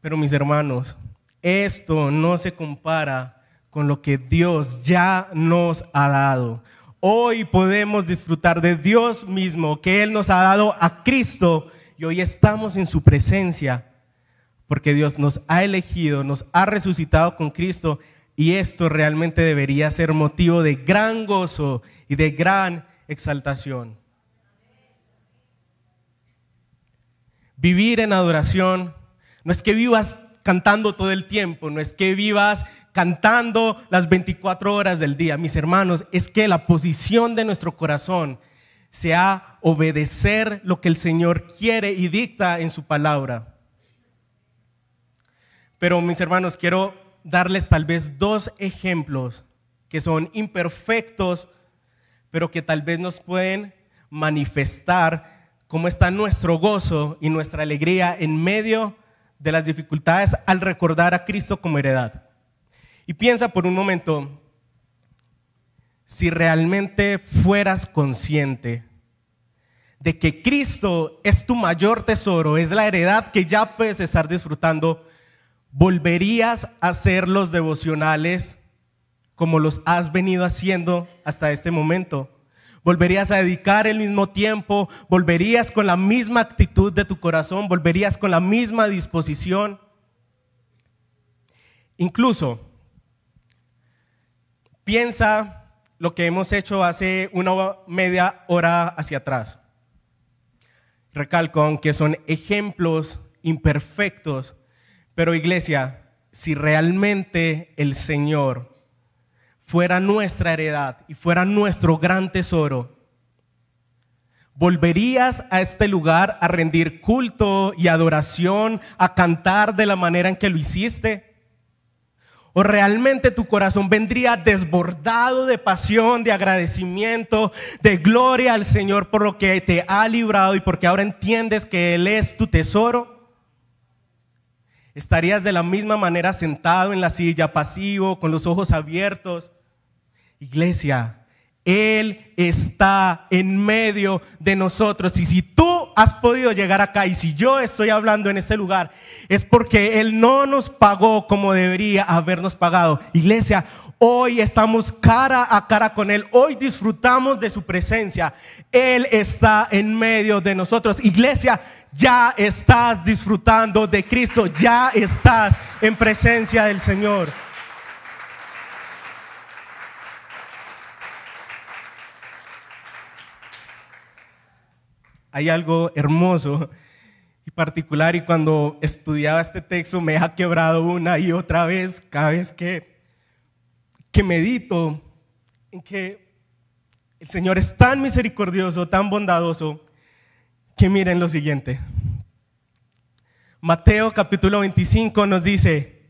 Pero mis hermanos, esto no se compara con lo que Dios ya nos ha dado. Hoy podemos disfrutar de Dios mismo, que Él nos ha dado a Cristo y hoy estamos en su presencia, porque Dios nos ha elegido, nos ha resucitado con Cristo y esto realmente debería ser motivo de gran gozo y de gran exaltación. Vivir en adoración no es que vivas cantando todo el tiempo, no es que vivas cantando las 24 horas del día. Mis hermanos, es que la posición de nuestro corazón sea obedecer lo que el Señor quiere y dicta en su palabra. Pero mis hermanos, quiero darles tal vez dos ejemplos que son imperfectos, pero que tal vez nos pueden manifestar cómo está nuestro gozo y nuestra alegría en medio de las dificultades al recordar a Cristo como heredad. Y piensa por un momento, si realmente fueras consciente de que Cristo es tu mayor tesoro, es la heredad que ya puedes estar disfrutando, ¿volverías a hacer los devocionales como los has venido haciendo hasta este momento? volverías a dedicar el mismo tiempo, volverías con la misma actitud de tu corazón, volverías con la misma disposición. Incluso, piensa lo que hemos hecho hace una media hora hacia atrás. Recalco, que son ejemplos imperfectos, pero iglesia, si realmente el Señor fuera nuestra heredad y fuera nuestro gran tesoro, ¿Volverías a este lugar a rendir culto y adoración, a cantar de la manera en que lo hiciste? ¿O realmente tu corazón vendría desbordado de pasión, de agradecimiento, de gloria al Señor por lo que te ha librado y porque ahora entiendes que Él es tu tesoro? ¿Estarías de la misma manera sentado en la silla, pasivo, con los ojos abiertos? Iglesia, él está en medio de nosotros. Y si tú has podido llegar acá y si yo estoy hablando en este lugar, es porque Él no nos pagó como debería habernos pagado. Iglesia, hoy estamos cara a cara con Él. Hoy disfrutamos de su presencia. Él está en medio de nosotros. Iglesia, ya estás disfrutando de Cristo. Ya estás en presencia del Señor. Hay algo hermoso y particular y cuando estudiaba este texto me ha quebrado una y otra vez cada vez que, que medito en que el Señor es tan misericordioso, tan bondadoso, que miren lo siguiente. Mateo capítulo 25 nos dice,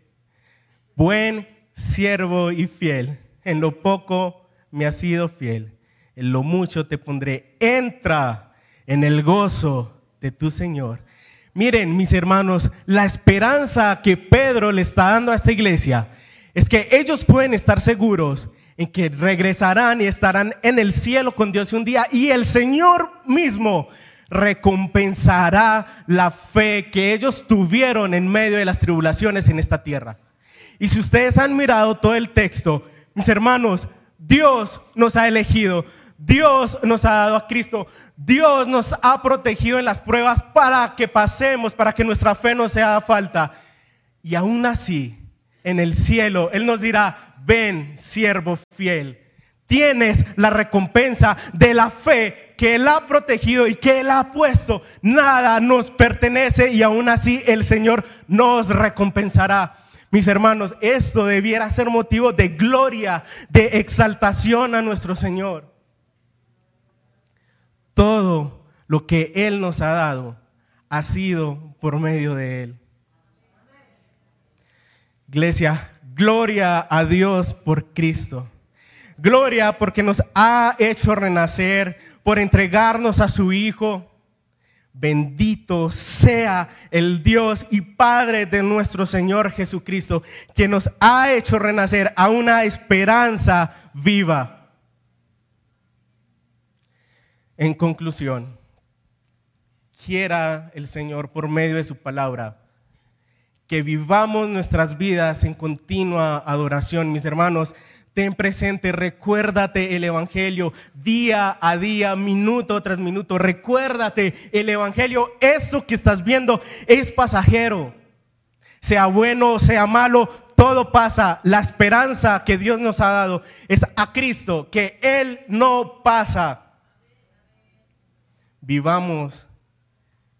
buen siervo y fiel, en lo poco me has sido fiel, en lo mucho te pondré, entra en el gozo de tu Señor. Miren, mis hermanos, la esperanza que Pedro le está dando a esta iglesia es que ellos pueden estar seguros en que regresarán y estarán en el cielo con Dios un día y el Señor mismo recompensará la fe que ellos tuvieron en medio de las tribulaciones en esta tierra. Y si ustedes han mirado todo el texto, mis hermanos, Dios nos ha elegido, Dios nos ha dado a Cristo, Dios nos ha protegido en las pruebas para que pasemos, para que nuestra fe no sea falta. Y aún así, en el cielo, Él nos dirá, ven, siervo fiel. Tienes la recompensa de la fe que Él ha protegido y que Él ha puesto. Nada nos pertenece y aún así el Señor nos recompensará. Mis hermanos, esto debiera ser motivo de gloria, de exaltación a nuestro Señor todo lo que Él nos ha dado ha sido por medio de Él. Iglesia, gloria a Dios por Cristo. Gloria porque nos ha hecho renacer, por entregarnos a su Hijo. Bendito sea el Dios y Padre de nuestro Señor Jesucristo, que nos ha hecho renacer a una esperanza viva. En conclusión, quiera el Señor por medio de su palabra que vivamos nuestras vidas en continua adoración. Mis hermanos, ten presente, recuérdate el Evangelio día a día, minuto tras minuto. Recuérdate el Evangelio. Esto que estás viendo es pasajero. Sea bueno o sea malo, todo pasa. La esperanza que Dios nos ha dado es a Cristo, que Él no pasa vivamos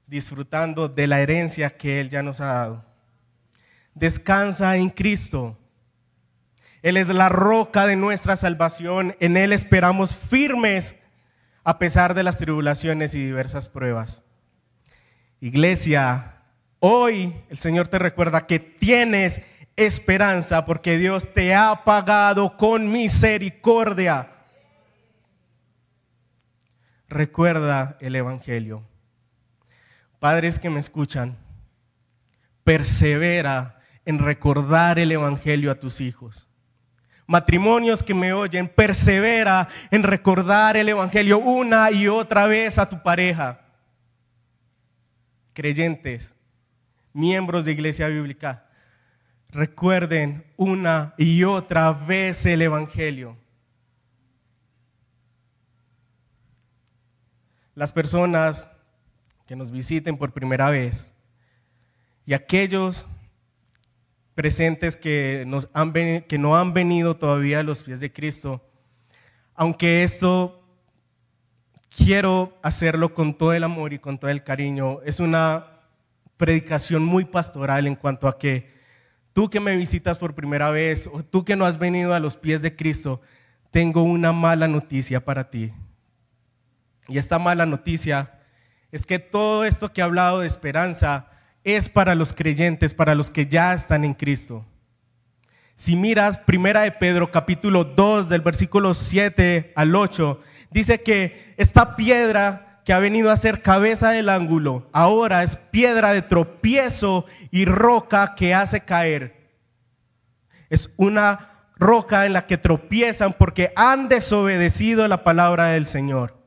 disfrutando de la herencia que Él ya nos ha dado. Descansa en Cristo. Él es la roca de nuestra salvación. En Él esperamos firmes a pesar de las tribulaciones y diversas pruebas. Iglesia, hoy el Señor te recuerda que tienes esperanza porque Dios te ha pagado con misericordia recuerda el Evangelio. Padres que me escuchan, persevera en recordar el Evangelio a tus hijos. Matrimonios que me oyen, persevera en recordar el Evangelio una y otra vez a tu pareja. Creyentes, miembros de Iglesia Bíblica, recuerden una y otra vez el Evangelio. Las personas que nos visiten por primera vez y aquellos presentes que, nos han que no han venido todavía a los pies de Cristo, aunque esto quiero hacerlo con todo el amor y con todo el cariño, es una predicación muy pastoral en cuanto a que tú que me visitas por primera vez o tú que no has venido a los pies de Cristo, tengo una mala noticia para ti Y esta mala noticia es que todo esto que he hablado de esperanza es para los creyentes, para los que ya están en Cristo. Si miras Primera de Pedro capítulo 2 del versículo 7 al 8, dice que esta piedra que ha venido a ser cabeza del ángulo, ahora es piedra de tropiezo y roca que hace caer. Es una roca en la que tropiezan porque han desobedecido la palabra del Señor.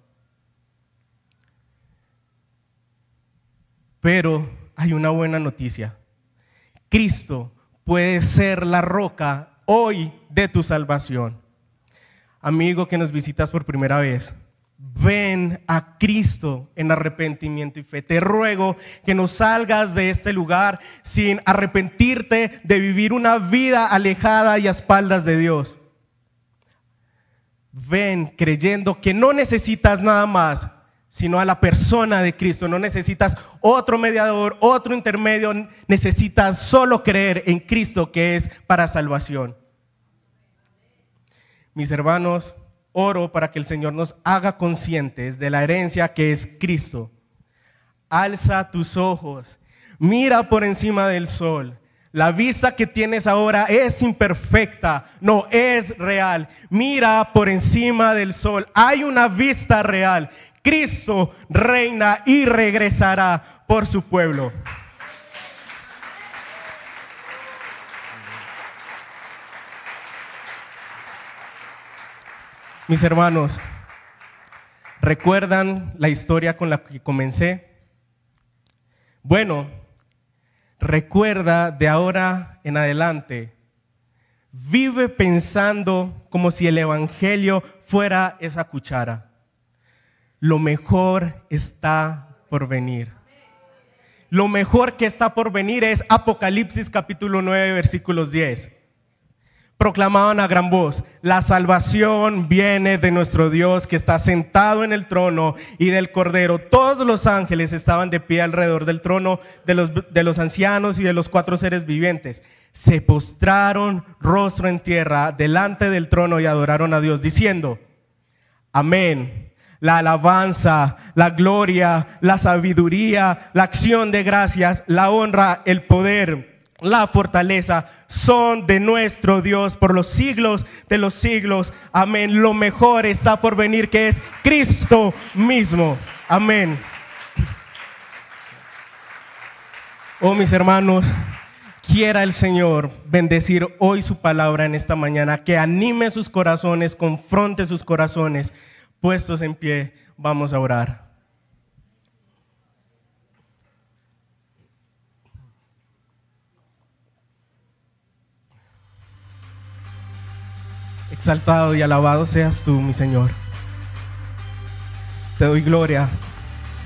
Pero hay una buena noticia. Cristo puede ser la roca hoy de tu salvación. Amigo que nos visitas por primera vez, ven a Cristo en arrepentimiento y fe. Te ruego que no salgas de este lugar sin arrepentirte de vivir una vida alejada y a espaldas de Dios. Ven creyendo que no necesitas nada más, sino a la persona de Cristo. No necesitas otro mediador, otro intermedio, necesitas solo creer en Cristo que es para salvación. Mis hermanos, oro para que el Señor nos haga conscientes de la herencia que es Cristo. Alza tus ojos, mira por encima del sol. La vista que tienes ahora es imperfecta, no es real. Mira por encima del sol. Hay una vista real. Cristo reina y regresará por su pueblo. Mis hermanos, ¿recuerdan la historia con la que comencé? Bueno, recuerda de ahora en adelante, vive pensando como si el Evangelio fuera esa cuchara. Lo mejor está por venir. Lo mejor que está por venir es Apocalipsis capítulo 9 versículos 10 proclamaban a gran voz, la salvación viene de nuestro Dios que está sentado en el trono y del Cordero. Todos los ángeles estaban de pie alrededor del trono de los, de los ancianos y de los cuatro seres vivientes. Se postraron rostro en tierra delante del trono y adoraron a Dios, diciendo, amén la alabanza, la gloria, la sabiduría, la acción de gracias, la honra, el poder la fortaleza son de nuestro Dios por los siglos de los siglos. Amén. Lo mejor está por venir que es Cristo mismo. Amén. Oh mis hermanos, quiera el Señor bendecir hoy su palabra en esta mañana, que anime sus corazones, confronte sus corazones. Puestos en pie, vamos a orar. Exaltado y alabado seas tú, mi Señor. Te doy gloria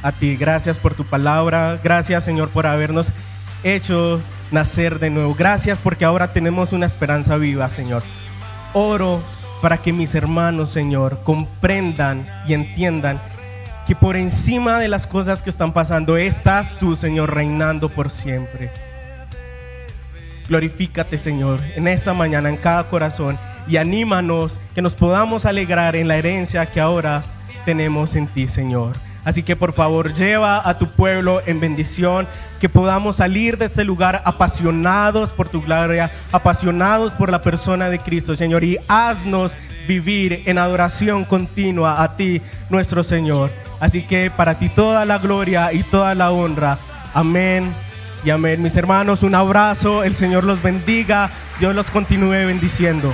a ti. Gracias por tu palabra. Gracias, Señor, por habernos hecho nacer de nuevo. Gracias porque ahora tenemos una esperanza viva, Señor. Oro para que mis hermanos, Señor, comprendan y entiendan que por encima de las cosas que están pasando, estás tú, Señor, reinando por siempre. Glorifícate, Señor, en esta mañana, en cada corazón y anímanos que nos podamos alegrar en la herencia que ahora tenemos en ti, Señor. Así que por favor lleva a tu pueblo en bendición, que podamos salir de este lugar apasionados por tu gloria, apasionados por la persona de Cristo, Señor, y haznos vivir en adoración continua a ti, nuestro Señor. Así que para ti toda la gloria y toda la honra. Amén y amén. Mis hermanos, un abrazo, el Señor los bendiga, Dios los continúe bendiciendo.